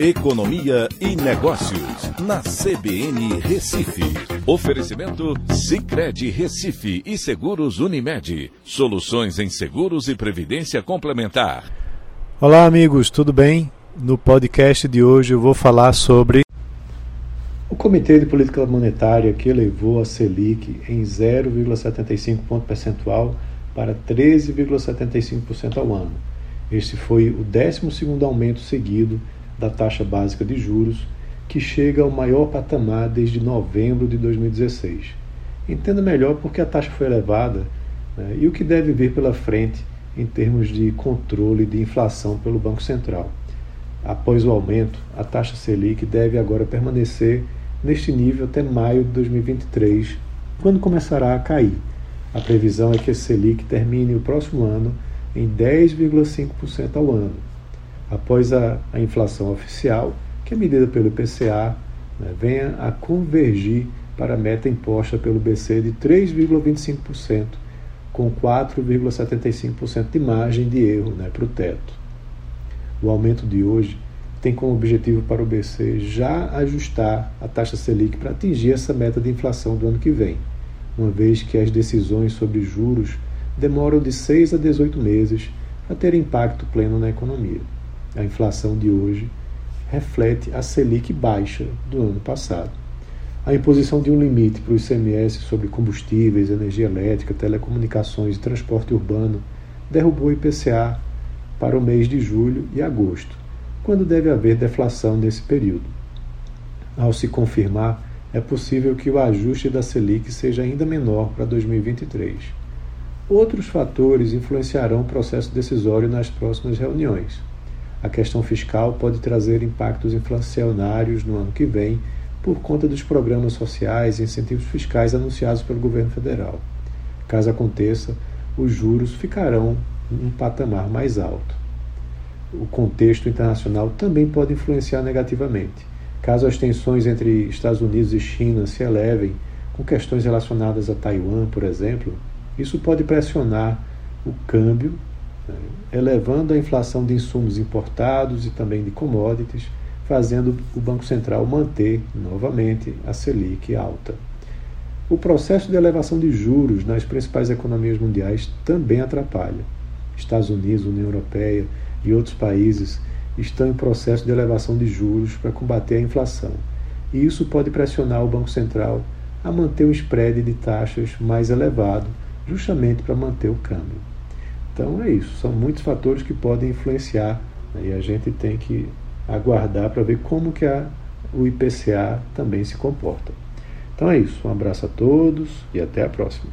Economia e Negócios, na CBN Recife. Oferecimento Cicred Recife e Seguros Unimed. Soluções em seguros e previdência complementar. Olá, amigos, tudo bem? No podcast de hoje eu vou falar sobre o Comitê de Política Monetária que elevou a Selic em 0,75 ponto percentual para 13,75% ao ano. Este foi o 12º aumento seguido da taxa básica de juros, que chega ao maior patamar desde novembro de 2016. Entenda melhor porque a taxa foi elevada né, e o que deve vir pela frente em termos de controle de inflação pelo Banco Central. Após o aumento, a taxa Selic deve agora permanecer neste nível até maio de 2023, quando começará a cair. A previsão é que a Selic termine o próximo ano em 10,5% ao ano após a, a inflação oficial, que é medida pelo IPCA, né, venha a convergir para a meta imposta pelo BC de 3,25%, com 4,75% de margem de erro né, para o teto. O aumento de hoje tem como objetivo para o BC já ajustar a taxa Selic para atingir essa meta de inflação do ano que vem, uma vez que as decisões sobre juros demoram de 6 a 18 meses a ter impacto pleno na economia a inflação de hoje reflete a Selic baixa do ano passado. A imposição de um limite para o ICMS sobre combustíveis, energia elétrica, telecomunicações e transporte urbano derrubou o IPCA para o mês de julho e agosto, quando deve haver deflação nesse período. Ao se confirmar, é possível que o ajuste da Selic seja ainda menor para 2023. Outros fatores influenciarão o processo decisório nas próximas reuniões a questão fiscal pode trazer impactos inflacionários no ano que vem por conta dos programas sociais e incentivos fiscais anunciados pelo governo federal. Caso aconteça, os juros ficarão em um patamar mais alto. O contexto internacional também pode influenciar negativamente. Caso as tensões entre Estados Unidos e China se elevem, com questões relacionadas a Taiwan, por exemplo, isso pode pressionar o câmbio elevando a inflação de insumos importados e também de commodities, fazendo o Banco Central manter novamente a Selic alta. O processo de elevação de juros nas principais economias mundiais também atrapalha. Estados Unidos, União Europeia e outros países estão em processo de elevação de juros para combater a inflação. E isso pode pressionar o Banco Central a manter um spread de taxas mais elevado, justamente para manter o câmbio. Então é isso, são muitos fatores que podem influenciar né, e a gente tem que aguardar para ver como que a, o IPCA também se comporta. Então é isso, um abraço a todos e até a próxima.